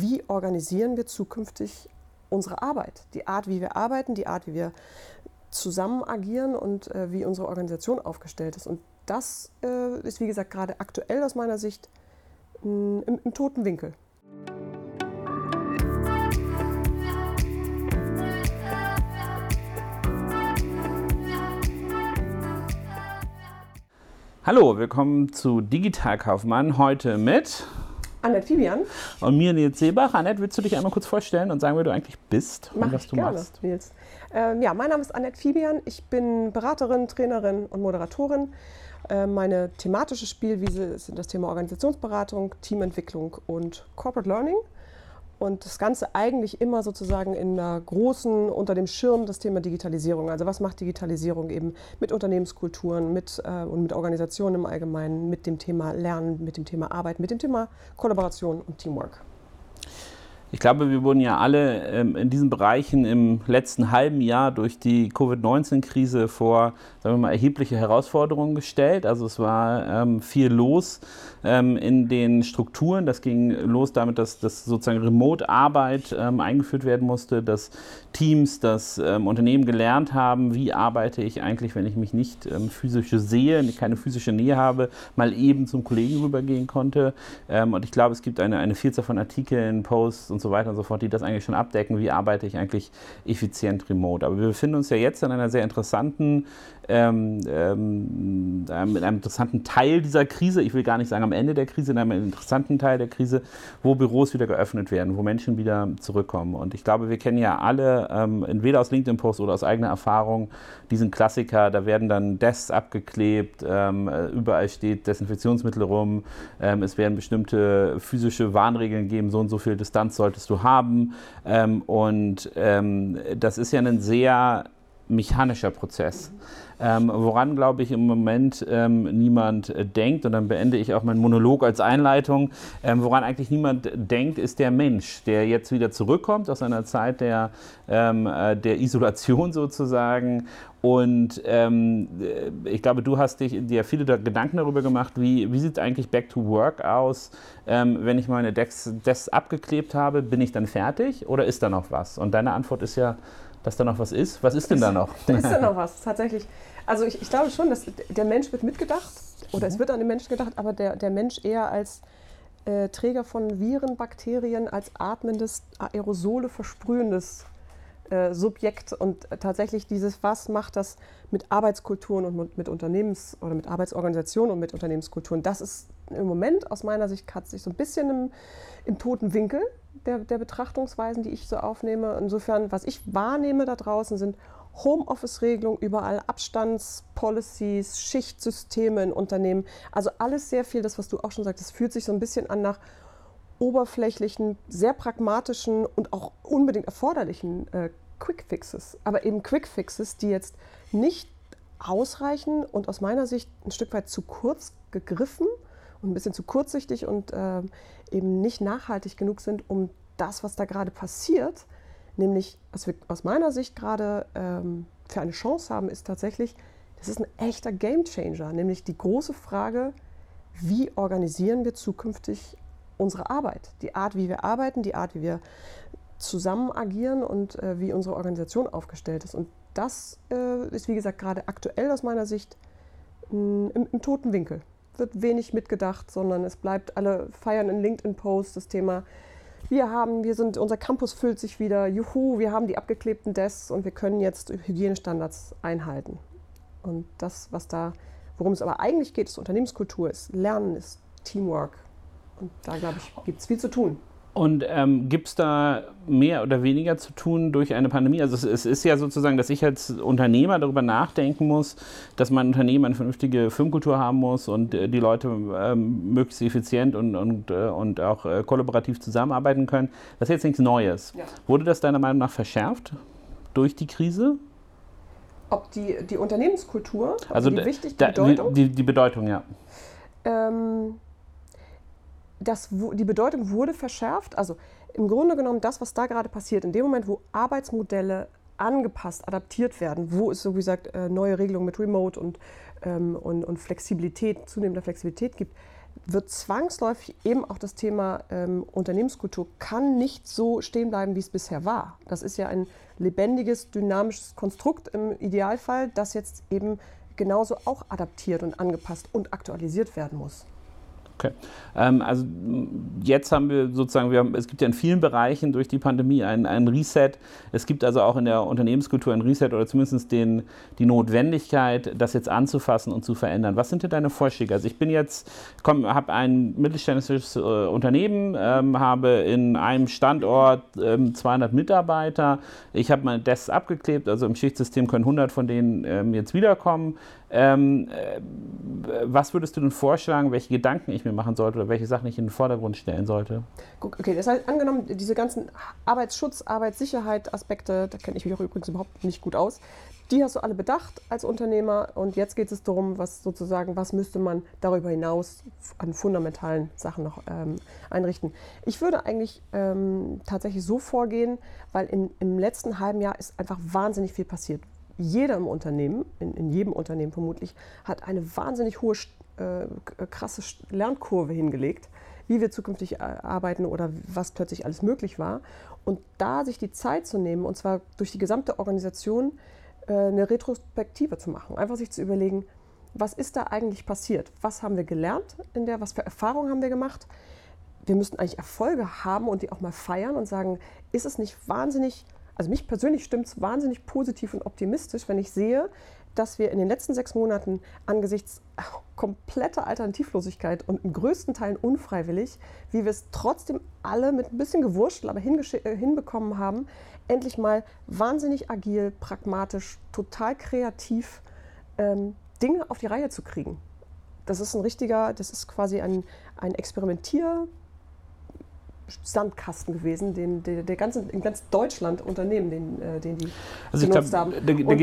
wie organisieren wir zukünftig unsere Arbeit, die Art, wie wir arbeiten, die Art, wie wir zusammen agieren und äh, wie unsere Organisation aufgestellt ist. Und das äh, ist, wie gesagt, gerade aktuell aus meiner Sicht mh, im, im toten Winkel. Hallo, willkommen zu Digitalkaufmann. Heute mit Annette Fibian. Und mir, Nils Seebach. Annette, willst du dich einmal kurz vorstellen und sagen, wer du eigentlich bist Mach und was ich du gerne, machst? Nils. Ähm, ja, mein Name ist Annette Fibian. Ich bin Beraterin, Trainerin und Moderatorin. Äh, meine thematische Spielwiese sind das Thema Organisationsberatung, Teamentwicklung und Corporate Learning. Und das Ganze eigentlich immer sozusagen in einer großen, unter dem Schirm das Thema Digitalisierung. Also was macht Digitalisierung eben mit Unternehmenskulturen mit, äh, und mit Organisationen im Allgemeinen, mit dem Thema Lernen, mit dem Thema Arbeit, mit dem Thema Kollaboration und Teamwork. Ich glaube, wir wurden ja alle ähm, in diesen Bereichen im letzten halben Jahr durch die Covid-19-Krise vor, sagen wir mal, erhebliche Herausforderungen gestellt. Also es war ähm, viel los ähm, in den Strukturen. Das ging los damit, dass, dass sozusagen Remote-Arbeit eingeführt werden musste, dass Teams, dass Unternehmen gelernt haben, wie arbeite ich eigentlich, wenn ich mich nicht physisch sehe, keine physische Nähe habe, mal eben zum Kollegen rübergehen konnte. und ich glaube, es gibt eine, eine Vielzahl von Artikeln, Posts und und so weiter und so fort, die das eigentlich schon abdecken, wie arbeite ich eigentlich effizient remote. Aber wir befinden uns ja jetzt in einer sehr interessanten, ähm, ähm, in einem interessanten Teil dieser Krise, ich will gar nicht sagen am Ende der Krise, in einem interessanten Teil der Krise, wo Büros wieder geöffnet werden, wo Menschen wieder zurückkommen. Und ich glaube, wir kennen ja alle, ähm, entweder aus LinkedIn-Posts oder aus eigener Erfahrung, diesen Klassiker, da werden dann Desks abgeklebt, ähm, überall steht Desinfektionsmittel rum, ähm, es werden bestimmte physische Warnregeln geben, so und so viel Distanz soll solltest du haben. Ähm, und das ist ja ein sehr mechanischer Prozess. Ähm, woran, glaube ich, im Moment ähm, niemand äh, denkt, und dann beende ich auch meinen Monolog als Einleitung, ähm, woran eigentlich niemand denkt, ist der Mensch, der jetzt wieder zurückkommt aus einer Zeit der, ähm, äh, der Isolation sozusagen. Und ähm, äh, ich glaube, du hast dich, dir viele Gedanken darüber gemacht, wie, wie sieht eigentlich Back to Work aus, ähm, wenn ich meine Decks abgeklebt habe, bin ich dann fertig oder ist da noch was? Und deine Antwort ist ja, dass da noch was ist. Was ist denn da noch? Da ist da noch was, tatsächlich. Also ich, ich glaube schon, dass der Mensch wird mitgedacht oder es mhm. wird an den Menschen gedacht, aber der, der Mensch eher als äh, Träger von Viren, Bakterien, als atmendes, Aerosole versprühendes äh, Subjekt und tatsächlich dieses, was macht das mit Arbeitskulturen und mit Unternehmens- oder mit Arbeitsorganisationen und mit Unternehmenskulturen, das ist im Moment aus meiner Sicht hat sich so ein bisschen im, im toten Winkel der, der Betrachtungsweisen, die ich so aufnehme. Insofern, was ich wahrnehme da draußen, sind Homeoffice-Regelungen, überall Abstandspolicies, Schichtsysteme in Unternehmen. Also alles sehr viel, das, was du auch schon sagst, das fühlt sich so ein bisschen an nach oberflächlichen, sehr pragmatischen und auch unbedingt erforderlichen äh, Quick-Fixes. Aber eben Quick-Fixes, die jetzt nicht ausreichen und aus meiner Sicht ein Stück weit zu kurz gegriffen und ein bisschen zu kurzsichtig und äh, eben nicht nachhaltig genug sind, um das, was da gerade passiert, nämlich was wir aus meiner Sicht gerade ähm, für eine Chance haben, ist tatsächlich, das ist ein echter Gamechanger, nämlich die große Frage, wie organisieren wir zukünftig unsere Arbeit, die Art, wie wir arbeiten, die Art, wie wir zusammen agieren und äh, wie unsere Organisation aufgestellt ist. Und das äh, ist, wie gesagt, gerade aktuell aus meiner Sicht mh, im, im toten Winkel wird wenig mitgedacht, sondern es bleibt, alle feiern in LinkedIn-Posts das Thema, wir haben, wir sind, unser Campus füllt sich wieder, juhu, wir haben die abgeklebten Desks und wir können jetzt Hygienestandards einhalten. Und das, was da, worum es aber eigentlich geht, ist Unternehmenskultur, ist Lernen, ist Teamwork. Und da, glaube ich, gibt es viel zu tun. Und ähm, gibt es da mehr oder weniger zu tun durch eine Pandemie? Also es, es, ist ja sozusagen, dass ich als Unternehmer darüber nachdenken muss, dass mein Unternehmen eine vernünftige Firmenkultur haben muss und äh, die Leute ähm, möglichst effizient und, und, äh, und auch äh, kollaborativ zusammenarbeiten können. Das ist jetzt nichts Neues. Ja. Wurde das deiner Meinung nach verschärft durch die Krise? Ob die, die Unternehmenskultur, also, also die, wichtig, die Bedeutung? Die, die Bedeutung, ja. Ähm, das, die Bedeutung wurde verschärft. Also im Grunde genommen das, was da gerade passiert, in dem Moment, wo Arbeitsmodelle angepasst, adaptiert werden, wo es so wie gesagt äh, neue Regelungen mit Remote und, ähm, und, und Flexibilität, zunehmender Flexibilität gibt, wird zwangsläufig eben auch das Thema ähm, Unternehmenskultur kann nicht so stehen bleiben, wie es bisher war. Das ist ja ein lebendiges, dynamisches Konstrukt im Idealfall, das jetzt eben genauso auch adaptiert und angepasst und aktualisiert werden muss. Okay. Ähm, also jetzt haben wir sozusagen, wir haben, es gibt ja in vielen Bereichen durch die Pandemie einen, einen Reset. Es gibt also auch in der Unternehmenskultur ein Reset oder zumindest den, die Notwendigkeit, das jetzt anzufassen und zu verändern. Was sind denn deine Vorschläge? Also ich bin jetzt, habe ein mittelständisches äh, Unternehmen, ähm, habe in einem Standort ähm, 200 Mitarbeiter. Ich habe meine Desks abgeklebt, also im Schichtsystem können 100 von denen ähm, jetzt wiederkommen. Ähm, äh, was würdest du denn vorschlagen, welche Gedanken ich mir machen sollte oder welche Sachen ich in den Vordergrund stellen sollte? Okay, das heißt, angenommen, diese ganzen Arbeitsschutz, Arbeitssicherheit Aspekte, da kenne ich mich auch übrigens überhaupt nicht gut aus, die hast du alle bedacht als Unternehmer und jetzt geht es darum, was sozusagen, was müsste man darüber hinaus an fundamentalen Sachen noch ähm, einrichten. Ich würde eigentlich ähm, tatsächlich so vorgehen, weil in, im letzten halben Jahr ist einfach wahnsinnig viel passiert jeder im Unternehmen, in, in jedem Unternehmen vermutlich, hat eine wahnsinnig hohe, äh, krasse Lernkurve hingelegt, wie wir zukünftig äh, arbeiten oder was plötzlich alles möglich war. Und da sich die Zeit zu nehmen, und zwar durch die gesamte Organisation, äh, eine Retrospektive zu machen. Einfach sich zu überlegen, was ist da eigentlich passiert? Was haben wir gelernt in der, was für Erfahrungen haben wir gemacht? Wir müssten eigentlich Erfolge haben und die auch mal feiern und sagen, ist es nicht wahnsinnig also mich persönlich stimmt es wahnsinnig positiv und optimistisch, wenn ich sehe, dass wir in den letzten sechs Monaten angesichts kompletter Alternativlosigkeit und in größten Teilen unfreiwillig, wie wir es trotzdem alle mit ein bisschen Gewurschtel, aber äh, hinbekommen haben, endlich mal wahnsinnig agil, pragmatisch, total kreativ ähm, Dinge auf die Reihe zu kriegen. Das ist ein richtiger, das ist quasi ein, ein Experimentier- Sandkasten gewesen, den, der, der ganze, in ganz Deutschland Unternehmen, den, äh, den die also genutzt glaub, haben. Da, da,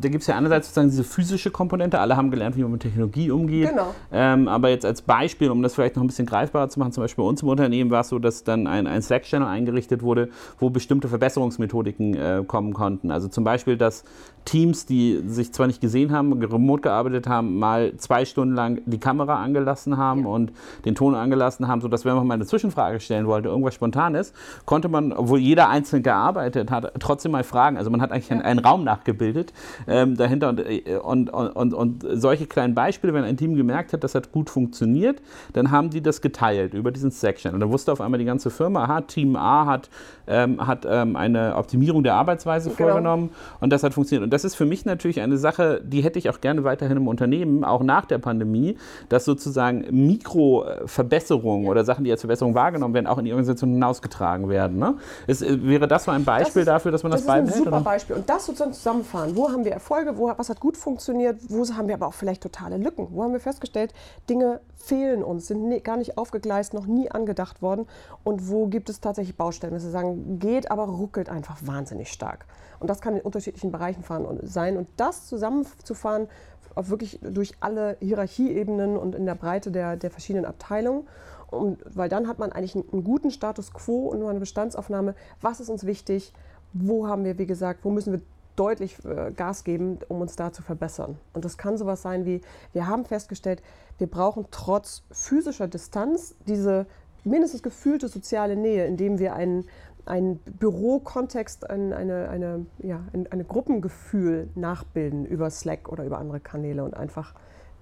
da gibt es ja einerseits sozusagen diese physische Komponente, alle haben gelernt, wie man mit Technologie umgeht. Genau. Ähm, aber jetzt als Beispiel, um das vielleicht noch ein bisschen greifbarer zu machen, zum Beispiel bei uns im Unternehmen war es so, dass dann ein, ein Slack-Channel eingerichtet wurde, wo bestimmte Verbesserungsmethodiken äh, kommen konnten. Also zum Beispiel, dass Teams, die sich zwar nicht gesehen haben, remote gearbeitet haben, mal zwei Stunden lang die Kamera angelassen haben ja. und den Ton angelassen haben, sodass wenn man mal eine Zwischenfrage stellen wollte, irgendwas Spontanes, konnte man, obwohl jeder einzeln gearbeitet hat, trotzdem mal fragen. Also man hat eigentlich ja. einen, einen, Raum nachgebildet ähm, dahinter und, und, und, und, solche kleinen Beispiele, wenn ein Team gemerkt hat, das hat gut funktioniert, dann haben die das geteilt über diesen Section. Und dann wusste auf einmal die ganze Firma, aha, Team A hat, ähm, hat ähm, eine Optimierung der Arbeitsweise genau. vorgenommen und das hat funktioniert. Und das ist für mich natürlich eine Sache, die hätte ich auch gerne weiterhin im Unternehmen, auch nach der Pandemie, dass sozusagen Mikroverbesserungen oder Sachen, die als Verbesserung wahrgenommen werden, auch in die Organisation hinausgetragen werden. Ne? Es, äh, wäre das so ein Beispiel das ist, dafür, dass man das, das beibehält? Das ist ein super oder? Beispiel. Und das sozusagen zusammenfahren. Wo haben wir Erfolge? Wo, was hat gut funktioniert? Wo haben wir aber auch vielleicht totale Lücken? Wo haben wir festgestellt, Dinge fehlen uns, sind nie, gar nicht aufgegleist, noch nie angedacht worden? Und wo gibt es tatsächlich Baustellen, dass wir sagen, geht, aber ruckelt einfach wahnsinnig stark? Und das kann in unterschiedlichen Bereichen fahren und sein. Und das zusammenzufahren, wirklich durch alle Hierarchieebenen und in der Breite der, der verschiedenen Abteilungen. Und, weil dann hat man eigentlich einen, einen guten Status quo und nur eine Bestandsaufnahme. Was ist uns wichtig? Wo haben wir, wie gesagt, wo müssen wir deutlich äh, Gas geben, um uns da zu verbessern. Und das kann sowas sein wie, wir haben festgestellt, wir brauchen trotz physischer Distanz diese mindestens gefühlte soziale Nähe, indem wir einen, einen Bürokontext, ein, eine, eine, ja, ein, eine Gruppengefühl nachbilden über Slack oder über andere Kanäle und einfach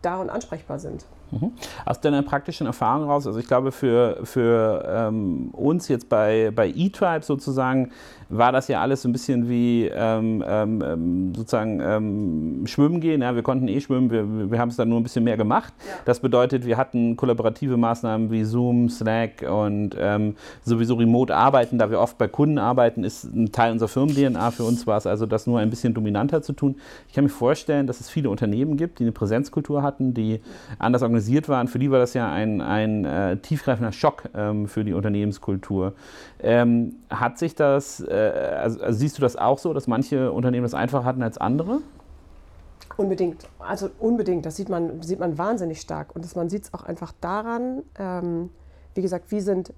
da und ansprechbar sind. Mhm. Aus deiner praktischen Erfahrung raus, also ich glaube für, für ähm, uns jetzt bei, bei E-Tribe sozusagen, war das ja alles so ein bisschen wie ähm, ähm, ähm sozusagen ähm, Schwimmen gehen. Ja, wir konnten eh schwimmen, wir, wir haben es dann nur ein bisschen mehr gemacht. Ja. Das bedeutet, wir hatten kollaborative Maßnahmen wie Zoom, Slack und ähm, sowieso Remote arbeiten, da wir oft bei Kunden arbeiten, ist ein Teil unserer Firmen-DNA. Für uns war es also, das nur ein bisschen dominanter zu tun. Ich kann mir vorstellen, dass es viele Unternehmen gibt, die eine Präsenzkultur hatten, die anders organisiert organisiert waren, für die war das ja ein, ein äh, tiefgreifender Schock ähm, für die Unternehmenskultur. Ähm, hat sich das, äh, also, also siehst du das auch so, dass manche Unternehmen das einfacher hatten als andere? Unbedingt, also unbedingt. Das sieht man, sieht man wahnsinnig stark. Und das, man sieht es auch einfach daran, ähm, wie gesagt, wie sind,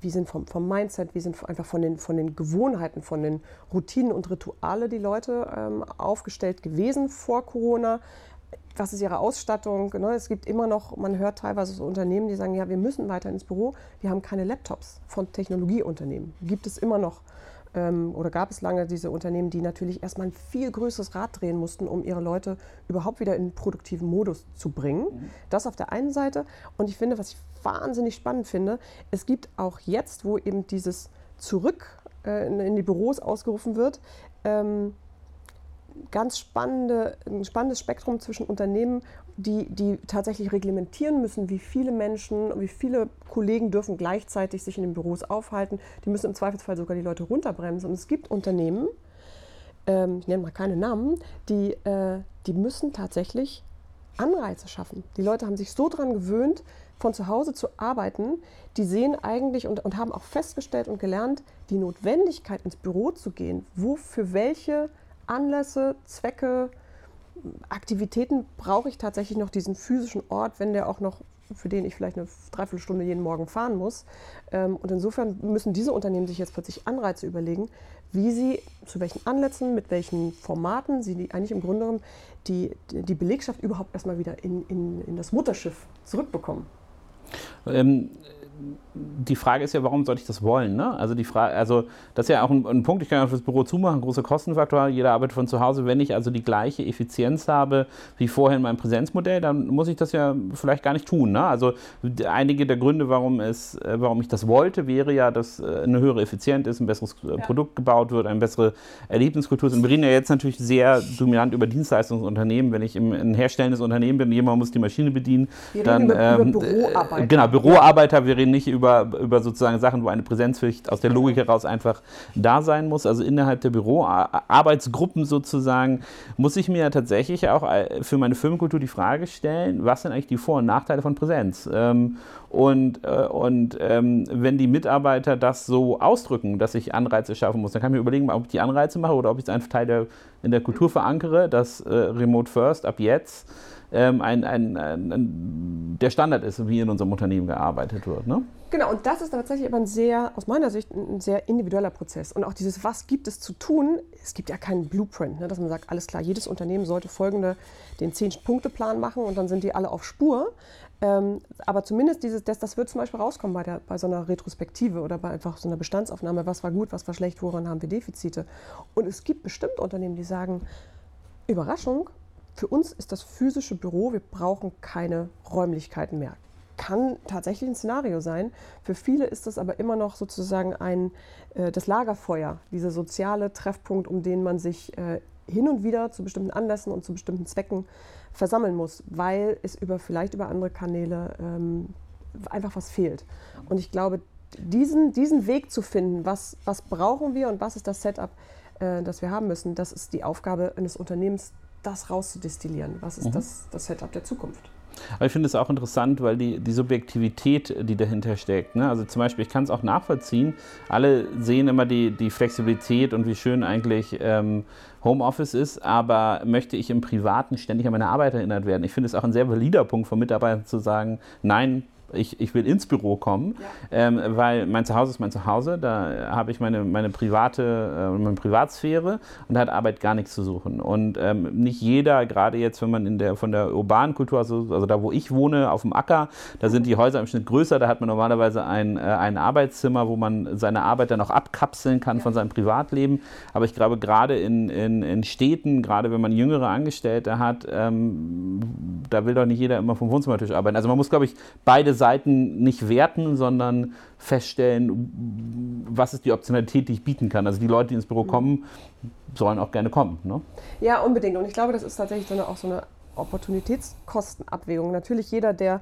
wie sind vom, vom Mindset, wie sind einfach von den, von den Gewohnheiten, von den Routinen und Rituale die Leute ähm, aufgestellt gewesen vor Corona was ist ihre Ausstattung? Ne? Es gibt immer noch, man hört teilweise so Unternehmen, die sagen, ja, wir müssen weiter ins Büro, wir haben keine Laptops von Technologieunternehmen. Gibt es immer noch ähm, oder gab es lange diese Unternehmen, die natürlich erstmal ein viel größeres Rad drehen mussten, um ihre Leute überhaupt wieder in einen produktiven Modus zu bringen. Mhm. Das auf der einen Seite. Und ich finde, was ich wahnsinnig spannend finde, es gibt auch jetzt, wo eben dieses Zurück äh, in die Büros ausgerufen wird, ähm, ganz spannende, ein spannendes Spektrum zwischen Unternehmen, die, die tatsächlich reglementieren müssen, wie viele Menschen, wie viele Kollegen dürfen gleichzeitig sich in den Büros aufhalten. Die müssen im Zweifelsfall sogar die Leute runterbremsen. Und es gibt Unternehmen, ähm, ich nenne mal keine Namen, die, äh, die müssen tatsächlich Anreize schaffen. Die Leute haben sich so daran gewöhnt, von zu Hause zu arbeiten, die sehen eigentlich und, und haben auch festgestellt und gelernt, die Notwendigkeit ins Büro zu gehen, wo für welche Anlässe, Zwecke, Aktivitäten brauche ich tatsächlich noch diesen physischen Ort, wenn der auch noch, für den ich vielleicht eine Dreiviertelstunde jeden Morgen fahren muss. Ähm, und insofern müssen diese Unternehmen sich jetzt plötzlich Anreize überlegen, wie sie, zu welchen Anlässen, mit welchen Formaten sie eigentlich im Grunde genommen die, die Belegschaft überhaupt erstmal wieder in, in, in das Mutterschiff zurückbekommen. Ähm, die Frage ist ja, warum sollte ich das wollen? Ne? Also die Frage, also das ist ja auch ein, ein Punkt, ich kann ja das Büro zumachen, großer Kostenfaktor, jeder arbeitet von zu Hause. Wenn ich also die gleiche Effizienz habe wie vorher in meinem Präsenzmodell, dann muss ich das ja vielleicht gar nicht tun. Ne? Also einige der Gründe, warum, es, äh, warum ich das wollte, wäre ja, dass äh, eine höhere Effizienz ist, ein besseres äh, ja. Produkt gebaut wird, eine bessere Erlebniskultur. Und wir reden ja jetzt natürlich sehr dominant über Dienstleistungsunternehmen. Wenn ich im, ein herstellendes Unternehmen bin, jemand muss die Maschine bedienen, wir dann über, ähm, über Büroarbeiter. Genau, Büroarbeiter, wir reden nicht über, über sozusagen Sachen, wo eine Präsenzpflicht aus der Logik heraus einfach da sein muss. Also innerhalb der Büroarbeitsgruppen sozusagen muss ich mir ja tatsächlich auch äh, für meine Firmenkultur die Frage stellen, was sind eigentlich die Vor- und Nachteile von Präsenz? Ähm, und, äh, und ähm, wenn die Mitarbeiter das so ausdrücken, dass ich Anreize schaffen muss, dann kann ich mir überlegen, ob ich die Anreize mache oder ob ich es einfach Teil der, in der Kultur verankere, dass äh, Remote First ab jetzt ähm, ein, ein, ein, der Standard ist, wie in unserem Unternehmen gearbeitet wird. Ne? Genau, und das ist tatsächlich aber ein sehr, aus meiner Sicht, ein sehr individueller Prozess. Und auch dieses, was gibt es zu tun, es gibt ja keinen Blueprint, ne, dass man sagt, alles klar, jedes Unternehmen sollte folgende, den Zehn-Punkte-Plan machen und dann sind die alle auf Spur. Ähm, aber zumindest dieses, das, das wird zum Beispiel rauskommen bei, der, bei so einer Retrospektive oder bei einfach so einer Bestandsaufnahme, was war gut, was war schlecht, woran haben wir Defizite. Und es gibt bestimmte Unternehmen, die sagen, Überraschung, für uns ist das physische Büro, wir brauchen keine Räumlichkeiten mehr. Kann tatsächlich ein Szenario sein. Für viele ist das aber immer noch sozusagen ein, äh, das Lagerfeuer, dieser soziale Treffpunkt, um den man sich äh, hin und wieder zu bestimmten Anlässen und zu bestimmten Zwecken versammeln muss, weil es über, vielleicht über andere Kanäle ähm, einfach was fehlt. Und ich glaube, diesen, diesen Weg zu finden, was, was brauchen wir und was ist das Setup, äh, das wir haben müssen, das ist die Aufgabe eines Unternehmens, das rauszudestillieren. Was ist mhm. das, das Setup der Zukunft? Aber ich finde es auch interessant, weil die, die Subjektivität, die dahinter steckt, ne? also zum Beispiel, ich kann es auch nachvollziehen, alle sehen immer die, die Flexibilität und wie schön eigentlich ähm, Homeoffice ist, aber möchte ich im Privaten ständig an meine Arbeit erinnert werden? Ich finde es auch ein sehr valider Punkt von Mitarbeitern zu sagen, nein, ich, ich will ins Büro kommen, ja. ähm, weil mein Zuhause ist mein Zuhause, da habe ich meine, meine private, äh, meine Privatsphäre und da hat Arbeit gar nichts zu suchen. Und ähm, nicht jeder, gerade jetzt, wenn man in der, von der urbanen Kultur, also, also da wo ich wohne, auf dem Acker, da sind die Häuser im Schnitt größer, da hat man normalerweise ein, äh, ein Arbeitszimmer, wo man seine Arbeit dann auch abkapseln kann ja. von seinem Privatleben. Aber ich glaube, gerade in, in, in Städten, gerade wenn man jüngere Angestellte hat, ähm, da will doch nicht jeder immer vom Wohnzimmertisch arbeiten. Also man muss, glaube ich, beide Seiten Seiten nicht werten, sondern feststellen, was ist die Optionalität, die ich bieten kann. Also die Leute, die ins Büro kommen, sollen auch gerne kommen. Ne? Ja, unbedingt. Und ich glaube, das ist tatsächlich so eine, auch so eine Opportunitätskostenabwägung. Natürlich jeder, der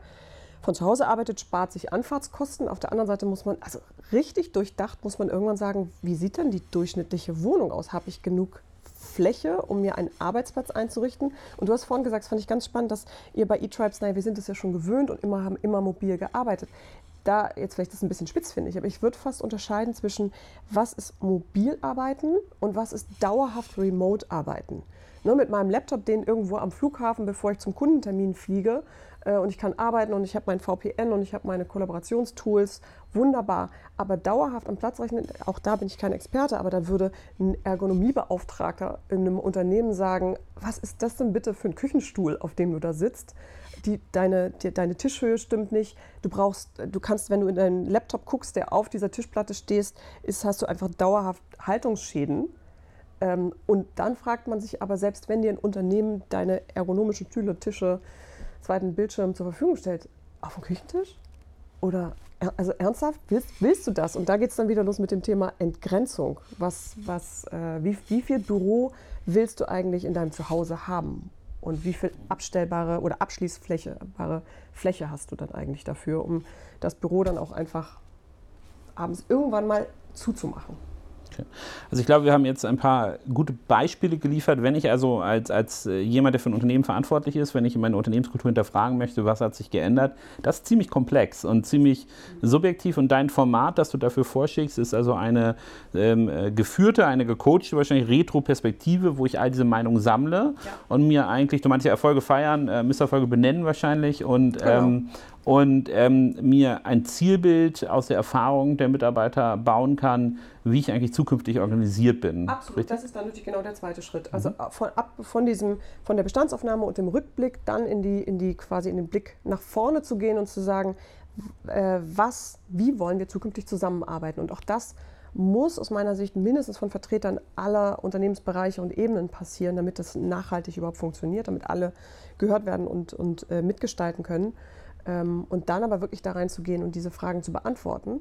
von zu Hause arbeitet, spart sich Anfahrtskosten. Auf der anderen Seite muss man, also richtig durchdacht, muss man irgendwann sagen, wie sieht denn die durchschnittliche Wohnung aus? Habe ich genug Fläche, um mir einen Arbeitsplatz einzurichten. Und du hast vorhin gesagt, das fand ich ganz spannend, dass ihr bei eTribes, naja, wir sind es ja schon gewöhnt und immer haben immer mobil gearbeitet. Da jetzt vielleicht das ein bisschen spitz finde ich, aber ich würde fast unterscheiden zwischen was ist mobil arbeiten und was ist dauerhaft remote arbeiten. Ne, mit meinem Laptop, den irgendwo am Flughafen, bevor ich zum Kundentermin fliege, äh, und ich kann arbeiten und ich habe mein VPN und ich habe meine Kollaborationstools. Wunderbar. Aber dauerhaft am Platz rechnen, auch da bin ich kein Experte, aber da würde ein Ergonomiebeauftragter in einem Unternehmen sagen, was ist das denn bitte für ein Küchenstuhl, auf dem du da sitzt? Die, deine, die, deine Tischhöhe stimmt nicht. Du brauchst, du kannst, wenn du in deinen Laptop guckst, der auf dieser Tischplatte stehst, ist, hast du einfach dauerhaft Haltungsschäden. Ähm, und dann fragt man sich aber, selbst wenn dir ein Unternehmen deine ergonomischen Stühle, Tische, zweiten Bildschirm zur Verfügung stellt, auf dem Küchentisch? Oder also ernsthaft, willst, willst du das? Und da geht es dann wieder los mit dem Thema Entgrenzung. Was, was, äh, wie, wie viel Büro willst du eigentlich in deinem Zuhause haben? Und wie viel abstellbare oder abschließfläche Fläche hast du dann eigentlich dafür, um das Büro dann auch einfach abends irgendwann mal zuzumachen? Okay. Also ich glaube, wir haben jetzt ein paar gute Beispiele geliefert. Wenn ich also als, als äh, jemand, der für ein Unternehmen verantwortlich ist, wenn ich meine Unternehmenskultur hinterfragen möchte, was hat sich geändert, das ist ziemlich komplex und ziemlich subjektiv. Und dein Format, das du dafür vorschickst, ist also eine ähm, äh, geführte, eine gecoachte, wahrscheinlich Retro-Perspektive, wo ich all diese Meinungen sammle ja. und mir eigentlich, du meinst ja Erfolge feiern, äh, Misserfolge benennen wahrscheinlich und, genau. ähm, und ähm, mir ein Zielbild aus der Erfahrung der Mitarbeiter bauen kann, wie ich eigentlich zukünftig organisiert bin. Absolut, Richtig? das ist dann natürlich genau der zweite Schritt. Also mhm. von, ab von, diesem, von der Bestandsaufnahme und dem Rückblick dann in die, in die quasi in den Blick nach vorne zu gehen und zu sagen, äh, was, wie wollen wir zukünftig zusammenarbeiten. Und auch das muss aus meiner Sicht mindestens von Vertretern aller Unternehmensbereiche und Ebenen passieren, damit das nachhaltig überhaupt funktioniert, damit alle gehört werden und, und äh, mitgestalten können. Ähm, und dann aber wirklich da reinzugehen und diese Fragen zu beantworten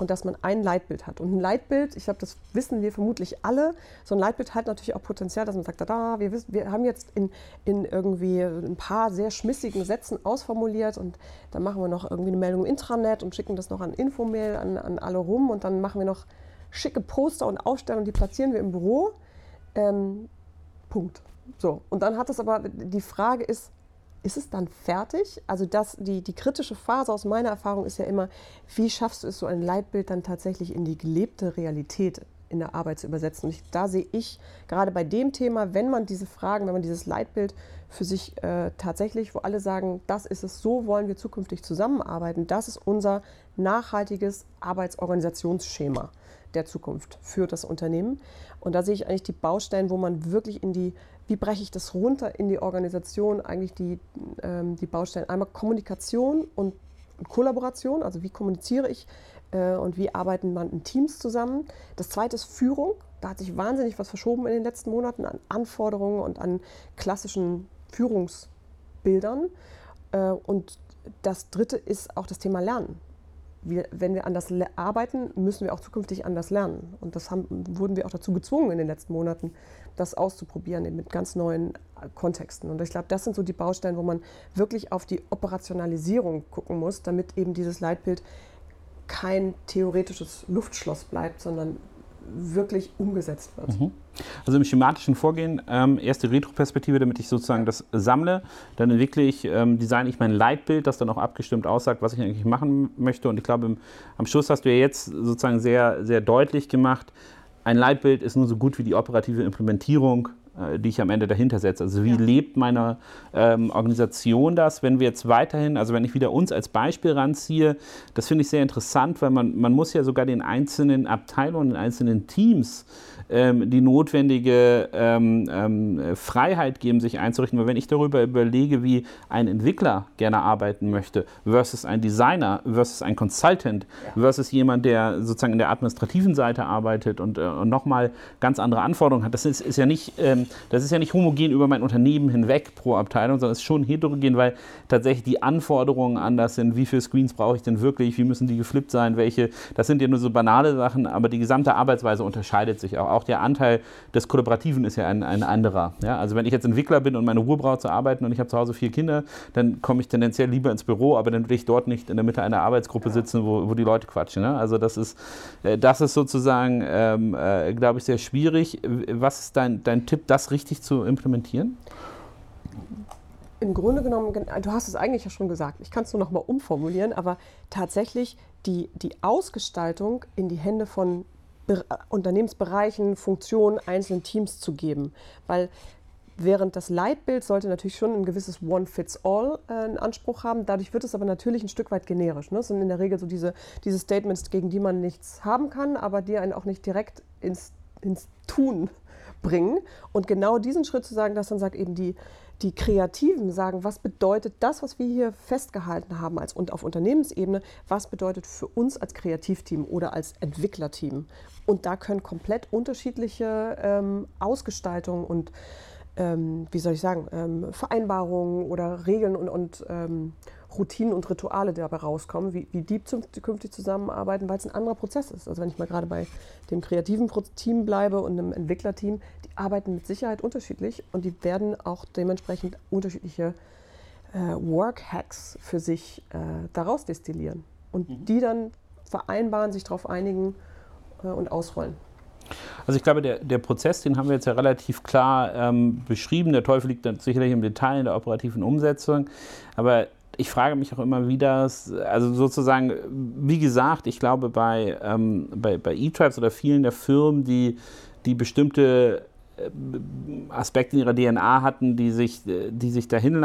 und dass man ein Leitbild hat. Und ein Leitbild, ich glaube, das wissen wir vermutlich alle, so ein Leitbild hat natürlich auch Potenzial, dass man sagt, da, wir, wir haben jetzt in, in irgendwie ein paar sehr schmissigen Sätzen ausformuliert und dann machen wir noch irgendwie eine Meldung im Intranet und schicken das noch an Infomail an, an alle rum und dann machen wir noch schicke Poster und Aufstellungen, die platzieren wir im Büro. Ähm, Punkt. So, und dann hat es aber, die Frage ist, ist es dann fertig? Also das, die, die kritische Phase aus meiner Erfahrung ist ja immer, wie schaffst du es, so ein Leitbild dann tatsächlich in die gelebte Realität in der Arbeit zu übersetzen? Und ich, da sehe ich gerade bei dem Thema, wenn man diese Fragen, wenn man dieses Leitbild für sich äh, tatsächlich, wo alle sagen, das ist es, so wollen wir zukünftig zusammenarbeiten, das ist unser nachhaltiges Arbeitsorganisationsschema der Zukunft für das Unternehmen. Und da sehe ich eigentlich die Baustellen, wo man wirklich in die wie breche ich das runter in die Organisation, eigentlich die, ähm, die Baustellen. Einmal Kommunikation und Kollaboration, also wie kommuniziere ich äh, und wie arbeiten man in Teams zusammen. Das zweite ist Führung. Da hat sich wahnsinnig was verschoben in den letzten Monaten an Anforderungen und an klassischen Führungsbildern. Äh, und das dritte ist auch das Thema Lernen wir, wenn wir anders arbeiten, müssen wir auch zukünftig anders lernen. Und das haben, wurden wir auch dazu gezwungen in den letzten Monaten, das auszuprobieren mit ganz neuen äh, Kontexten. Und ich glaube, das sind so die Baustellen, wo man wirklich auf die Operationalisierung gucken muss, damit eben dieses Leitbild kein theoretisches Luftschloss bleibt, sondern wirklich umgesetzt wird. Mhm. Also im schematischen Vorgehen, ähm, erste Retroperspektive, damit ich sozusagen das sammle, dann entwickle ich, ähm, designe ich mein Leitbild, das dann auch abgestimmt aussagt, was ich eigentlich machen möchte. Und ich glaube, im, am Schluss hast du ja jetzt sozusagen sehr, sehr deutlich gemacht, ein Leitbild ist nur so gut wie die operative Implementierung die ich am Ende dahinter setze. Also wie ja. lebt meine ähm, Organisation das, wenn wir jetzt weiterhin, also wenn ich wieder uns als Beispiel ranziehe, das finde ich sehr interessant, weil man, man muss ja sogar den einzelnen Abteilungen, den einzelnen Teams ähm, die notwendige ähm, ähm, Freiheit geben, sich einzurichten. Weil wenn ich darüber überlege, wie ein Entwickler gerne arbeiten möchte, versus ein Designer, versus ein Consultant, ja. versus jemand, der sozusagen in der administrativen Seite arbeitet und, äh, und nochmal ganz andere Anforderungen hat, das ist, ist ja nicht, ähm, das ist ja nicht homogen über mein Unternehmen hinweg pro Abteilung, sondern es ist schon heterogen, weil tatsächlich die Anforderungen anders sind. Wie viele Screens brauche ich denn wirklich? Wie müssen die geflippt sein? Welche? Das sind ja nur so banale Sachen, aber die gesamte Arbeitsweise unterscheidet sich auch auch der Anteil des Kollaborativen ist ja ein, ein anderer. Ja? Also wenn ich jetzt Entwickler bin und meine Ruhe brauche zu arbeiten und ich habe zu Hause vier Kinder, dann komme ich tendenziell lieber ins Büro, aber dann will ich dort nicht in der Mitte einer Arbeitsgruppe sitzen, wo, wo die Leute quatschen. Ne? Also das ist, äh, das ist sozusagen, ähm, äh, glaube ich, sehr schwierig. Was ist dein, dein Tipp, das richtig zu implementieren? Im Grunde genommen, du hast es eigentlich ja schon gesagt, ich kann es nur noch mal umformulieren, aber tatsächlich die, die Ausgestaltung in die Hände von Unternehmensbereichen, Funktionen, einzelnen Teams zu geben. Weil Während das Leitbild sollte natürlich schon ein gewisses One-Fits-All äh, in Anspruch haben. Dadurch wird es aber natürlich ein Stück weit generisch. Ne? Das sind in der Regel so diese, diese Statements, gegen die man nichts haben kann, aber die einen auch nicht direkt ins, ins Tun bringen. Und genau diesen Schritt zu sagen, dass dann sagt eben die, die Kreativen sagen, was bedeutet das, was wir hier festgehalten haben als, und auf Unternehmensebene, was bedeutet für uns als Kreativteam oder als Entwicklerteam. Und da können komplett unterschiedliche ähm, Ausgestaltungen und ähm, wie soll ich sagen, ähm, Vereinbarungen oder Regeln und, und ähm, Routinen und Rituale dabei rauskommen, wie, wie die zukünftig zusammenarbeiten, weil es ein anderer Prozess ist. Also wenn ich mal gerade bei dem kreativen Team bleibe und einem Entwicklerteam, die arbeiten mit Sicherheit unterschiedlich und die werden auch dementsprechend unterschiedliche äh, Work-Hacks für sich äh, daraus destillieren und mhm. die dann vereinbaren, sich darauf einigen äh, und ausrollen. Also ich glaube, der, der Prozess, den haben wir jetzt ja relativ klar ähm, beschrieben. Der Teufel liegt dann sicherlich im Detail in der operativen Umsetzung. Aber ich frage mich auch immer wieder, also sozusagen, wie gesagt, ich glaube, bei, ähm, bei, bei E-Tribes oder vielen der Firmen, die, die bestimmte äh, Aspekte in ihrer DNA hatten, die sich, die sich dahin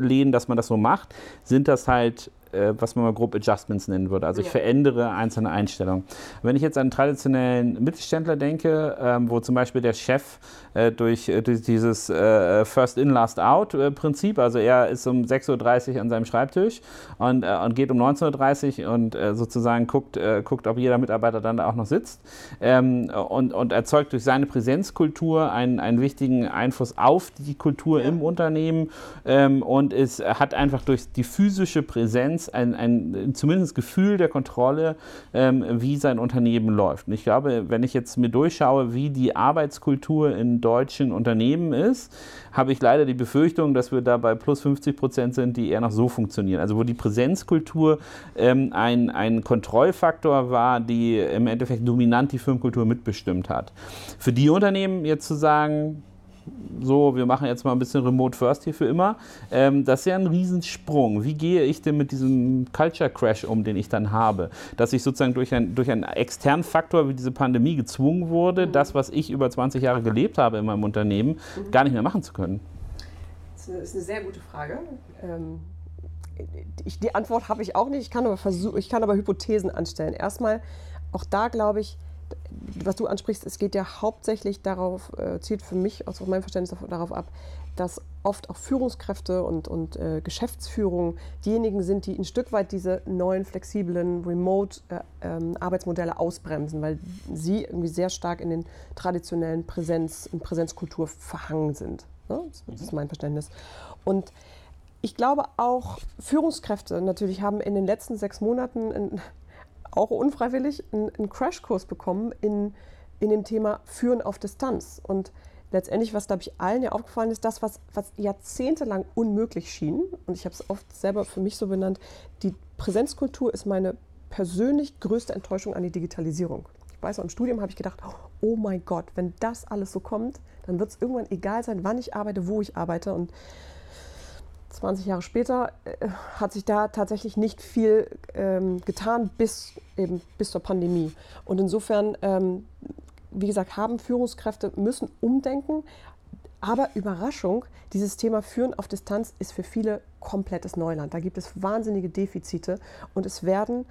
lehnen, dass man das so macht, sind das halt äh, was man mal grob Adjustments nennen würde. Also ich ja. verändere einzelne Einstellungen. Wenn ich jetzt an einen traditionellen Mittelständler denke, ähm, wo zum Beispiel der Chef äh, durch, äh, durch, dieses äh, First In, Last Out äh, Prinzip, also er ist um 6.30 Uhr an seinem Schreibtisch und, äh, und geht um 19.30 Uhr und sozusagen guckt, guckt, ob jeder Mitarbeiter dann da auch noch sitzt ähm, und, und erzeugt durch seine Präsenzkultur einen, einen wichtigen Einfluss auf die Kultur ja. im Unternehmen ähm, und es hat einfach durch die physische Präsenz Transparenz, ein, ein zumindest Gefühl der Kontrolle, ähm, wie sein Unternehmen läuft. Und ich glaube, wenn ich jetzt mir durchschaue, wie die Arbeitskultur in deutschen Unternehmen ist, habe ich leider die Befürchtung, dass wir da bei plus 50 Prozent sind, die eher noch so funktionieren. Also wo die Präsenzkultur ähm, ein, ein Kontrollfaktor war, die im Endeffekt dominant die Firmenkultur mitbestimmt hat. Für die Unternehmen jetzt zu sagen, so, wir machen jetzt mal ein bisschen Remote First hier für immer. Ähm, das ist ja ein Riesensprung. Wie gehe ich denn mit diesem Culture Crash um, den ich dann habe? Dass ich sozusagen durch, ein, durch einen externen Faktor wie diese Pandemie gezwungen wurde, mhm. das, was ich über 20 Jahre gelebt habe in meinem Unternehmen, mhm. gar nicht mehr machen zu können. Das ist eine sehr gute Frage. Ähm, ich, die Antwort habe ich auch nicht. Ich kann aber, versuch, ich kann aber Hypothesen anstellen. Erstmal, auch da glaube ich, was du ansprichst, es geht ja hauptsächlich darauf, äh, zielt für mich aus meinem Verständnis darauf ab, dass oft auch Führungskräfte und, und äh, Geschäftsführung diejenigen sind, die ein Stück weit diese neuen flexiblen Remote-Arbeitsmodelle äh, ähm, ausbremsen, weil sie irgendwie sehr stark in den traditionellen Präsenz, in Präsenzkultur verhangen sind. Ne? Das ist mein Verständnis. Und ich glaube auch, Führungskräfte natürlich haben in den letzten sechs Monaten ein auch unfreiwillig einen, Crashkurs bekommen in, in dem Thema Führen auf Distanz. Und letztendlich, was, glaube ich, allen ja aufgefallen ist, das, was, was jahrzehntelang unmöglich schien, und ich habe es oft selber für mich so benannt, die Präsenzkultur ist meine persönlich größte Enttäuschung an die Digitalisierung. Ich weiß, im Studium habe ich gedacht, oh mein Gott, wenn das alles so kommt, dann wird es irgendwann egal sein, wann ich arbeite, wo ich arbeite. Und 20 Jahre später äh, hat sich da tatsächlich nicht viel ähm, getan bis eben bis zur Pandemie. Und insofern, ähm, wie gesagt, haben Führungskräfte müssen umdenken. Aber Überraschung, dieses Thema Führen auf Distanz ist für viele komplettes Neuland. Da gibt es wahnsinnige Defizite und es werden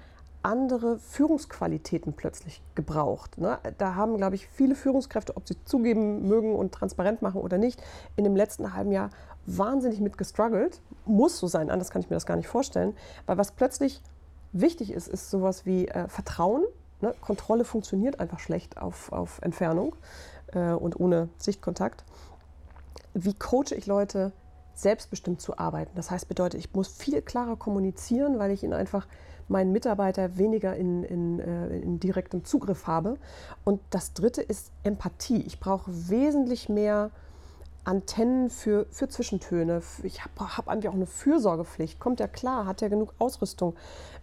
andere Führungsqualitäten plötzlich gebraucht. Ne? Da haben, glaube ich, viele Führungskräfte, ob sie zugeben mögen und transparent machen oder nicht, in dem letzten halben Jahr wahnsinnig mit gestruggelt. Muss so sein, anders kann ich mir das gar nicht vorstellen. Weil was plötzlich wichtig ist, ist sowas wie äh, Vertrauen. Ne? Kontrolle funktioniert einfach schlecht auf, auf Entfernung äh, und ohne Sichtkontakt. Wie coache ich Leute, selbstbestimmt zu arbeiten? Das heißt, bedeutet, ich muss viel klarer kommunizieren, weil ich ihnen einfach meinen Mitarbeiter weniger in, in, äh, in direktem Zugriff habe. Und das Dritte ist Empathie. Ich brauche wesentlich mehr Antennen für, für Zwischentöne. Ich habe hab eigentlich auch eine Fürsorgepflicht. Kommt ja klar, hat ja genug Ausrüstung.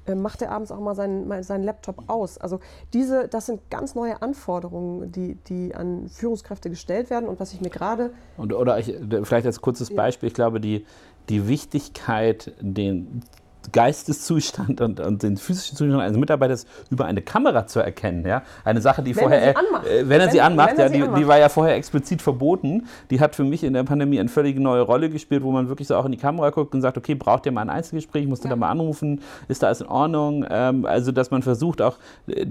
Äh, macht er abends auch mal seinen, seinen Laptop aus. Also diese, das sind ganz neue Anforderungen, die, die an Führungskräfte gestellt werden und was ich mir gerade... Oder ich, vielleicht als kurzes Beispiel, ja. ich glaube, die, die Wichtigkeit, den Geisteszustand und, und, den physischen Zustand eines Mitarbeiters über eine Kamera zu erkennen. Ja? Eine Sache, die wenn vorher. Er sie anmacht. Äh, wenn er wenn, sie anmacht, er ja, sie die, anmacht. die, war ja vorher explizit verboten. Die hat für mich in der Pandemie eine völlig neue Rolle gespielt, wo man wirklich so auch in die Kamera guckt und sagt, okay, braucht ihr mal ein Einzelgespräch, musst du Ja. da mal anrufen, ist da alles in Ordnung? Ähm, also, dass man versucht auch äh,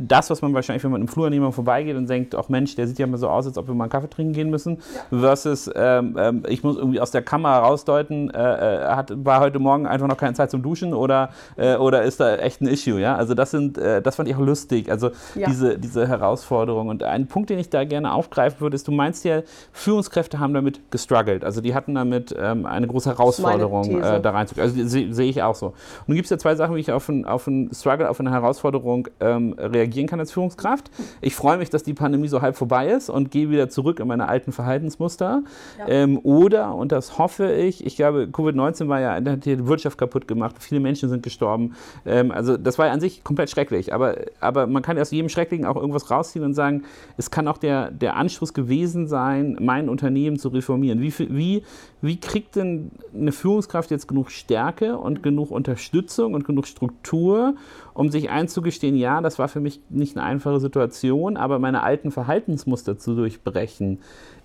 das, was man wahrscheinlich, wenn man im Flur an jemandem vorbeigeht und denkt, auch Mensch, der sieht ja mal so aus, als ob wir mal einen Kaffee trinken gehen müssen, versus ähm, ähm, ich muss irgendwie aus der Kamera rausdeuten, äh, äh, hat, war heute Morgen einfach noch keine Zeit zum Duschen oder, äh, oder ist da echt ein Issue, ja? Also das sind, äh, das fand ich auch lustig, also Ja. diese, diese Herausforderung. Und ein Punkt, den ich da gerne aufgreifen würde, ist, du meinst ja, Führungskräfte haben damit gestruggelt, also die hatten damit ähm, eine große Herausforderung äh, da reinzugehen. Also sehe sehe ich auch so. Und nun gibt es ja zwei Sachen, wie ich auf einen, auf Struggle, auf eine Herausforderung ähm, reagieren kann als Führungskraft. Ich freue mich, dass die Pandemie so halb vorbei ist und gehe wieder zurück in meine alten Verhaltensmuster. Ja. Ähm, oder, und das hoffe ich, ich glaube, Covid-19 war ja, hat die Wirtschaft kaputt gemacht, viele Menschen sind gestorben. Ähm, also das war ja an sich komplett schrecklich. Aber, aber man kann aus jedem Schrecklichen auch irgendwas rausziehen und sagen, es kann auch der, der Anschluss gewesen sein, mein Unternehmen zu reformieren. Wie, wie, wie kriegt denn eine Führungskraft jetzt genug Stärke und genug Unterstützung und genug Struktur, um sich einzugestehen, ja, das war für mich nicht eine einfache Situation, aber meine alten Verhaltensmuster zu durchbrechen,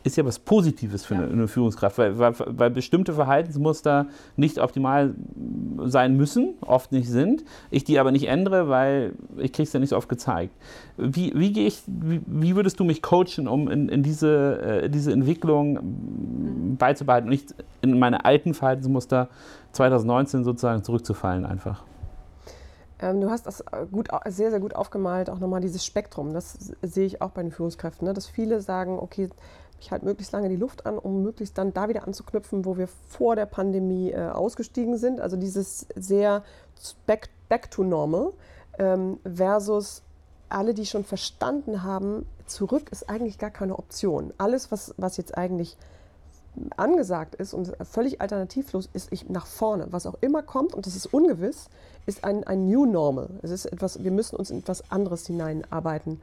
ist ja was Positives für eine, eine Führungskraft, weil, weil, weil bestimmte Verhaltensmuster nicht optimal sein müssen, oft nicht sind, ich die aber nicht ändere, weil ich kriege es ja nicht so oft gezeigt. Wie, wie, gehe ich, wie, wie würdest du mich coachen, um in, in diese, äh, diese Entwicklung beizubehalten und nicht in meine alten Verhaltensmuster 2019 sozusagen zurückzufallen einfach? Ähm, du hast das äh, gut, sehr, sehr gut aufgemalt, auch nochmal dieses Spektrum. Das sehe ich auch bei den Führungskräften, ne? dass viele sagen, okay, ich halte möglichst lange die Luft an, um möglichst dann da wieder anzuknüpfen, wo wir vor der Pandemie äh, ausgestiegen sind. Also dieses sehr back, back to normal ähm, versus alle, die schon verstanden haben, zurück ist eigentlich gar keine Option. Alles, was, was jetzt eigentlich angesagt ist und völlig alternativlos ist, ich nach vorne. Was auch immer kommt, und das ist ungewiss, ist ein, ein New Normal. Es ist etwas, wir müssen uns in etwas anderes hineinarbeiten.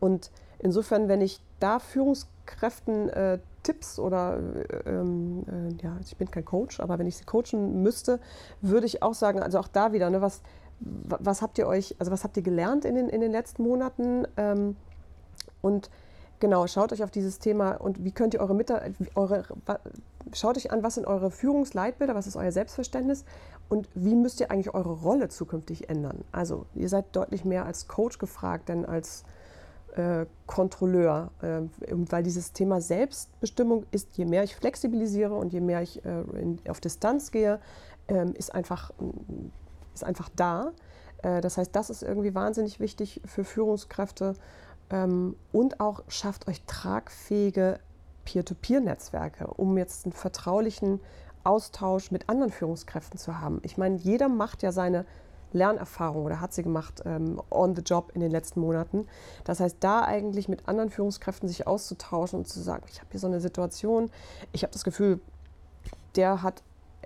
Und insofern, wenn ich da Führungskräften äh, Tipps oder, äh, ähm, äh, ja, ich bin kein Coach, aber wenn ich sie coachen müsste, würde ich auch sagen, also auch da wieder, ne, was, wa- was habt ihr euch, also was habt ihr gelernt in den, in den letzten Monaten? Ähm, und genau, schaut euch auf dieses Thema und wie könnt ihr eure Mitarbeiter, schaut euch an, was sind eure Führungsleitbilder, was ist euer Selbstverständnis und wie müsst ihr eigentlich eure Rolle zukünftig ändern. Also ihr seid deutlich mehr als Coach gefragt, denn als äh, Kontrolleur, äh, weil dieses Thema Selbstbestimmung ist, je mehr ich flexibilisiere und je mehr ich äh, in, auf Distanz gehe, ähm, ist, einfach, mm, ist einfach da. Äh, das heißt, das ist irgendwie wahnsinnig wichtig für Führungskräfte ähm, und auch schafft euch tragfähige Peer-to-Peer-Netzwerke, um jetzt einen vertraulichen Austausch mit anderen Führungskräften zu haben. Ich meine, jeder macht ja seine Lernerfahrung oder hat sie gemacht ähm, on the job in den letzten Monaten. Das heißt, da eigentlich mit anderen Führungskräften sich auszutauschen und zu sagen, ich habe hier so eine Situation, ich habe das Gefühl, der hat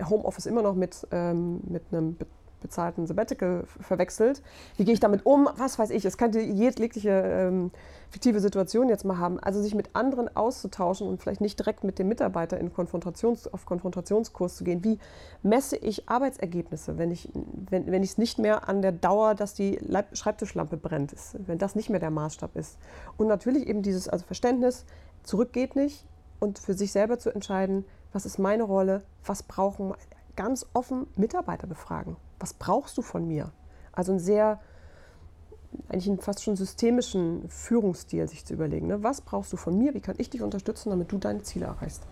Homeoffice immer noch mit, ähm, mit einem bezahlten Sabbatical verwechselt. Wie gehe ich damit um? Was weiß ich. Es könnte jegliche ähm, fiktive Situation jetzt mal haben. Also sich mit anderen auszutauschen und vielleicht nicht direkt mit dem Mitarbeiter in Konfrontations, auf Konfrontationskurs zu gehen. Wie messe ich Arbeitsergebnisse, wenn ich wenn, wenn es nicht mehr an der Dauer, dass die Leib Schreibtischlampe brennt, ist, wenn das nicht mehr der Maßstab ist. Und natürlich eben dieses also Verständnis, zurück geht nicht und für sich selber zu entscheiden, was ist meine Rolle, was brauchen ganz offen Mitarbeiter befragen. Was brauchst du von mir? Also ein sehr, eigentlich einen fast schon systemischen Führungsstil sich zu überlegen. Ne? Was brauchst du von mir? Wie kann ich dich unterstützen, damit du deine Ziele erreichst?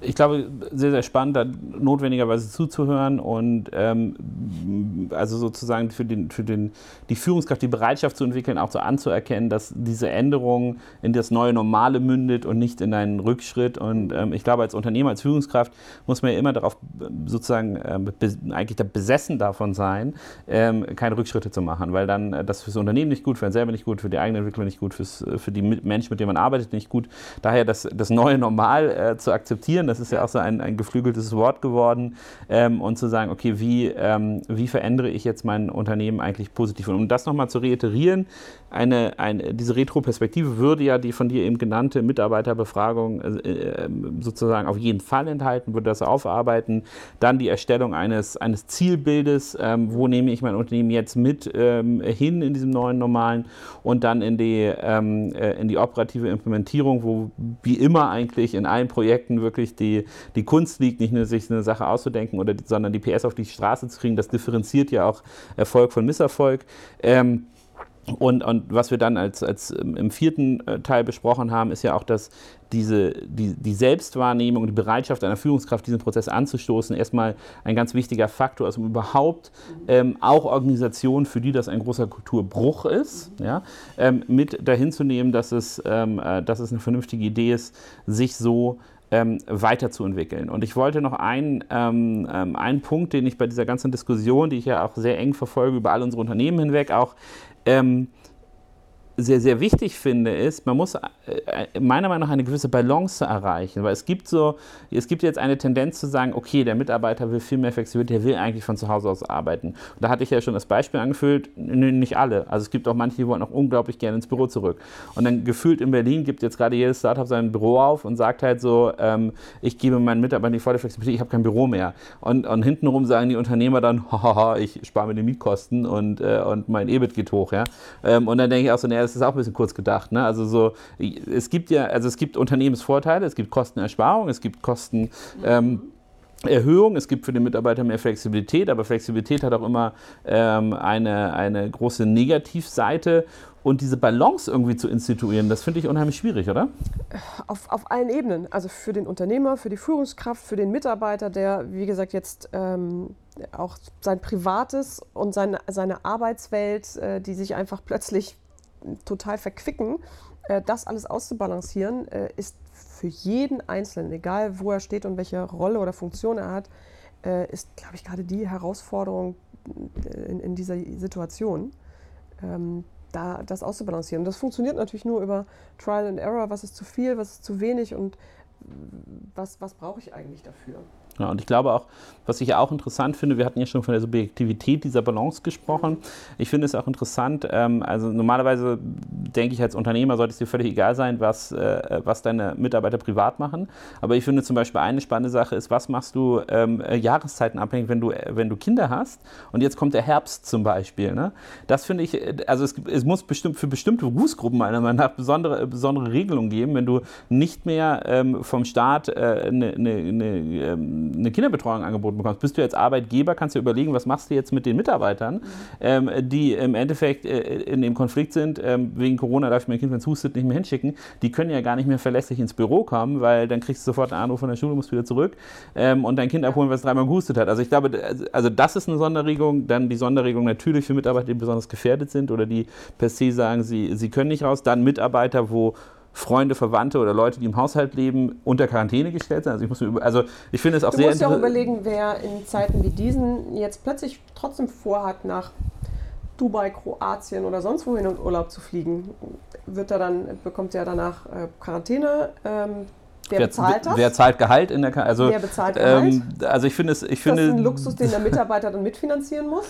Ich glaube, sehr, sehr spannend, da notwendigerweise zuzuhören und ähm, also sozusagen für, den, für den, die Führungskraft die Bereitschaft zu entwickeln, auch so anzuerkennen, dass diese Änderung in das neue Normale mündet und nicht in einen Rückschritt. Und ähm, ich glaube, als Unternehmer, als Führungskraft muss man ja immer darauf sozusagen ähm, eigentlich besessen davon sein, ähm, keine Rückschritte zu machen, weil dann äh, das fürs Unternehmen nicht gut, für einen selber nicht gut, für die eigene Entwicklung nicht gut, fürs, äh, für die Menschen, mit denen man arbeitet, nicht gut. Daher das, das neue Normal äh, zu akzeptieren, Das ist ja, auch so ein, ein geflügeltes Wort geworden. Ähm, und zu sagen, okay, wie, ähm, wie verändere ich jetzt mein Unternehmen eigentlich positiv? Und um das nochmal zu reiterieren, eine, eine, diese Retro-Perspektive würde ja die von dir eben genannte Mitarbeiterbefragung äh, ähm, sozusagen auf jeden Fall enthalten, würde das aufarbeiten. Dann die Erstellung eines, eines Zielbildes, ähm, wo nehme ich mein Unternehmen jetzt mit ähm, hin in diesem neuen Normalen und dann in die, ähm, äh, in die operative Implementierung, wo wie immer eigentlich in allen Projekten wirklich die, die Kunst liegt, nicht nur sich eine Sache auszudenken, oder, sondern die PS auf die Straße zu kriegen. Das differenziert ja auch Erfolg von Misserfolg. Ähm, und, und was wir dann als, als im vierten äh, Teil besprochen haben, ist ja auch, dass diese, die, die Selbstwahrnehmung, die Bereitschaft einer Führungskraft, diesen Prozess anzustoßen, erstmal ein ganz wichtiger Faktor ist, um überhaupt ähm, auch Organisationen, für die das ein großer Kulturbruch ist, ja, ähm, mit dahin zu nehmen, dass es, ähm, äh, dass es eine vernünftige Idee ist, sich so ähm, weiterzuentwickeln. Und ich wollte noch einen, ähm, ähm, einen Punkt, den ich bei dieser ganzen Diskussion, die ich ja auch sehr eng verfolge über all unsere Unternehmen hinweg, auch ähm, sehr, sehr wichtig finde, ist, man muss äh, äh, meiner Meinung nach eine gewisse Balance erreichen. Weil es gibt so, es gibt jetzt eine Tendenz zu sagen, okay, der Mitarbeiter will viel mehr Flexibilität, der will eigentlich von zu Hause aus arbeiten. Und da hatte ich ja schon das Beispiel angefühlt, nicht alle. Also es gibt auch manche, die wollen auch unglaublich gerne ins Büro zurück. Und dann gefühlt in Berlin gibt jetzt gerade jedes Startup sein Büro auf und sagt halt so, ähm, ich gebe meinen Mitarbeitern die volle Flexibilität, ich habe kein Büro mehr. Und, und hintenrum sagen die Unternehmer dann, haha, ich spare mir die Mietkosten und, äh, und mein EBIT geht hoch. Ja? Ähm, und dann denke ich auch so, naja, das ist auch ein bisschen kurz gedacht. Ne? Also so, es gibt ja, also es gibt Unternehmensvorteile, es gibt Kostenersparung, es gibt Kosten. Ähm, Erhöhung, es gibt für den Mitarbeiter mehr Flexibilität, aber Flexibilität hat auch immer ähm, eine, eine große Negativseite. Und diese Balance irgendwie zu instituieren, das finde ich unheimlich schwierig, oder? Auf, auf allen Ebenen. Also für den Unternehmer, für die Führungskraft, für den Mitarbeiter, der, wie gesagt, jetzt ähm, auch sein Privates und sein, seine Arbeitswelt, äh, die sich einfach plötzlich total verquicken, äh, das alles auszubalancieren, äh, ist für jeden Einzelnen, egal wo er steht und welche Rolle oder Funktion er hat, äh, ist, glaube ich, gerade die Herausforderung in, in dieser Situation, ähm, da das auszubalancieren. Und das funktioniert natürlich nur über Trial and Error, was ist zu viel, was ist zu wenig und was, was brauche ich eigentlich dafür. Ja, und ich glaube auch, was ich auch interessant finde, wir hatten ja schon von der Subjektivität dieser Balance gesprochen. Ich finde es auch interessant, ähm, also normalerweise denke ich als Unternehmer sollte es dir völlig egal sein, was, äh, was deine Mitarbeiter privat machen. Aber ich finde zum Beispiel eine spannende Sache ist, was machst du ähm, äh, Jahreszeiten abhängig, wenn du, wenn du Kinder hast und jetzt kommt der Herbst zum Beispiel. Ne? Das finde ich, also es, es muss bestimmt für bestimmte Berufsgruppen meiner Meinung nach besondere, besondere Regelungen geben, wenn du nicht mehr ähm, vom Staat äh, eine, eine, eine ähm, eine Kinderbetreuung angeboten bekommst, bist du als Arbeitgeber, kannst du überlegen, was machst du jetzt mit den Mitarbeitern, ähm, die im Endeffekt äh, in dem Konflikt sind, ähm, wegen Corona darf ich mein Kind, wenn es hustet, nicht mehr hinschicken. Die können ja gar nicht mehr verlässlich ins Büro kommen, weil dann kriegst du sofort einen Anruf von der Schule, musst wieder zurück ähm, und dein Kind abholen, was dreimal gehustet hat. Also ich glaube, also das ist eine Sonderregelung. Dann die Sonderregelung natürlich für Mitarbeiter, die besonders gefährdet sind oder die per se sagen, sie, sie können nicht raus. Dann Mitarbeiter, wo Freunde, Verwandte oder Leute, die im Haushalt leben, unter Quarantäne gestellt sind. Also ich, muss mir, also ich finde es auch du sehr... Du musst ja auch überlegen, wer in Zeiten wie diesen jetzt plötzlich trotzdem vorhat, nach Dubai, Kroatien oder sonst wohin in Urlaub zu fliegen, wird er dann, bekommt er danach äh, Quarantäne. Ähm, Wer, wer, bezahlt das? Wer zahlt Gehalt in der Ka also, Wer bezahlt Gehalt? Ähm, also ich finde es, ich ist finde, das ein Luxus, den der Mitarbeiter dann mitfinanzieren muss?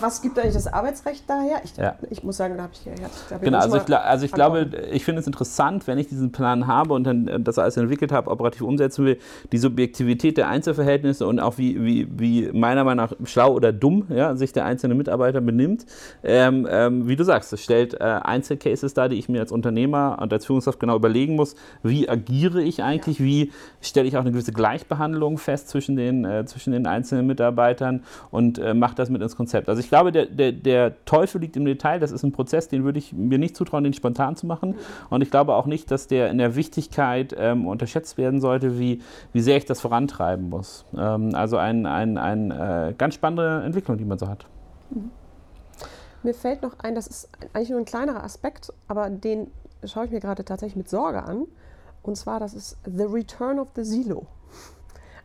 Was gibt eigentlich das Arbeitsrecht daher? Ich, ja. ich muss sagen, da habe ich, ja, da genau, also ich, also ich glaube, ich finde es interessant, wenn ich diesen Plan habe und dann äh, das alles entwickelt habe, operativ umsetzen will, die Subjektivität der Einzelverhältnisse und auch wie, wie, wie meiner Meinung nach schlau oder dumm ja, sich der einzelne Mitarbeiter benimmt. Ähm, ähm, wie du sagst, es stellt äh, Einzelcases dar, die ich mir als Unternehmer und als Führungskraft genau überlegen muss, wie agiere ich eigentlich, ja. wie stelle ich auch eine gewisse Gleichbehandlung fest zwischen den, äh, zwischen den einzelnen Mitarbeitern und äh, mache das mit ins Konzept. Also ich glaube, der, der, der Teufel liegt im Detail. Das ist ein Prozess, den würde ich mir nicht zutrauen, den spontan zu machen. Und ich glaube auch nicht, dass der in der Wichtigkeit ähm, unterschätzt werden sollte, wie, wie sehr ich das vorantreiben muss. Ähm, also eine ein, ein, äh, ganz spannende Entwicklung, die man so hat. Mhm. Mir fällt noch ein, das ist eigentlich nur ein kleinerer Aspekt, aber den schaue ich mir gerade tatsächlich mit Sorge an. Und zwar, das ist The Return of the Silo.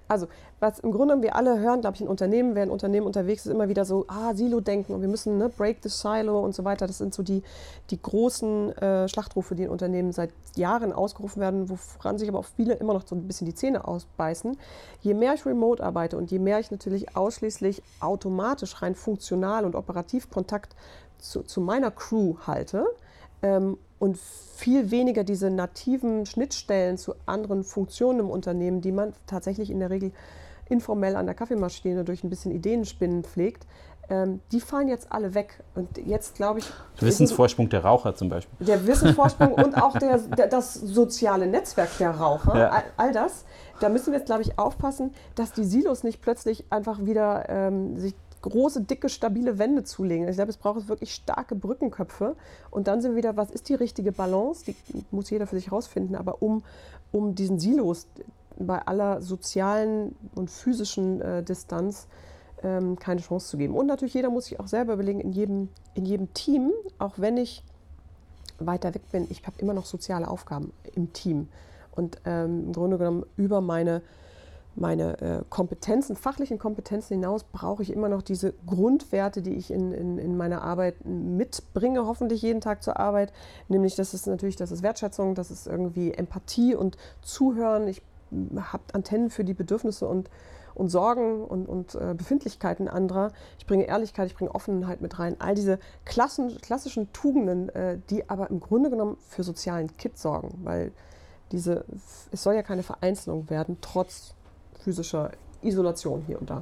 Also, was im Grunde wir alle hören, glaube ich, in Unternehmen, wer in Unternehmen unterwegs ist, immer wieder so, ah, Silo-Denken und wir müssen ne, break the silo und so weiter. Das sind so die, die großen äh, Schlachtrufe, die in Unternehmen seit Jahren ausgerufen werden, woran sich aber auch viele immer noch so ein bisschen die Zähne ausbeißen. Je mehr ich remote arbeite und je mehr ich natürlich ausschließlich automatisch rein funktional und operativ Kontakt zu, zu meiner Crew halte, ähm, und viel weniger diese nativen Schnittstellen zu anderen Funktionen im Unternehmen, die man tatsächlich in der Regel informell an der Kaffeemaschine durch ein bisschen Ideenspinnen pflegt, ähm, die fallen jetzt alle weg. Und jetzt glaube ich. Der Wissensvorsprung der Raucher zum Beispiel. Der Wissensvorsprung und auch der, der, das soziale Netzwerk der Raucher, ja. all, all, das. Da müssen wir jetzt, glaube ich, aufpassen, dass die Silos nicht plötzlich einfach wieder ähm, sich große, dicke, stabile Wände zulegen. Ich glaube, es braucht wirklich starke Brückenköpfe. Und dann sind wir wieder, was ist die richtige Balance? Die muss jeder für sich herausfinden. Aber um, um diesen Silos bei aller sozialen und physischen äh, Distanz ähm, keine Chance zu geben. Und natürlich, jeder muss sich auch selber überlegen, in jedem, in jedem Team, auch wenn ich weiter weg bin, ich habe immer noch soziale Aufgaben im Team. Und ähm, im Grunde genommen über meine meine äh, Kompetenzen, fachlichen Kompetenzen hinaus brauche ich immer noch diese Grundwerte, die ich in, in, in meiner Arbeit mitbringe, hoffentlich jeden Tag zur Arbeit. Nämlich, das ist natürlich, das ist Wertschätzung, das ist irgendwie Empathie und Zuhören. Ich habe Antennen für die Bedürfnisse und, und Sorgen und, und äh, Befindlichkeiten anderer. Ich bringe Ehrlichkeit, ich bringe Offenheit mit rein. All diese klassen, klassischen Tugenden, äh, die aber im Grunde genommen für sozialen Kit sorgen, weil diese, es soll ja keine Vereinzelung werden, trotz physischer Isolation hier und da.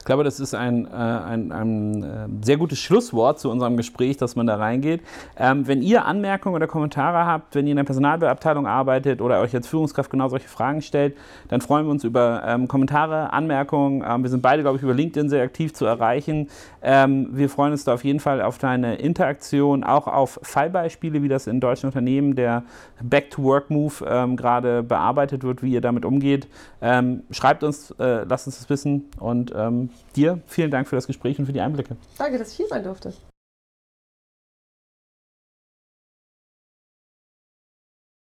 Ich glaube, das ist ein, äh, ein, ein, äh, sehr gutes Schlusswort zu unserem Gespräch, dass man da reingeht. Ähm, wenn ihr Anmerkungen oder Kommentare habt, wenn ihr in der Personalabteilung arbeitet oder euch als Führungskraft genau solche Fragen stellt, dann freuen wir uns über ähm, Kommentare, Anmerkungen. Ähm, wir sind beide, glaube ich, über LinkedIn sehr aktiv zu erreichen. Ähm, wir freuen uns da auf jeden Fall auf deine Interaktion, auch auf Fallbeispiele, wie das in deutschen Unternehmen der Back-to-Work-Move ähm, gerade bearbeitet wird, wie ihr damit umgeht. Ähm, schreibt uns, äh, lasst uns das wissen und dir vielen Dank für das Gespräch und für die Einblicke. Danke, dass ich hier sein durfte.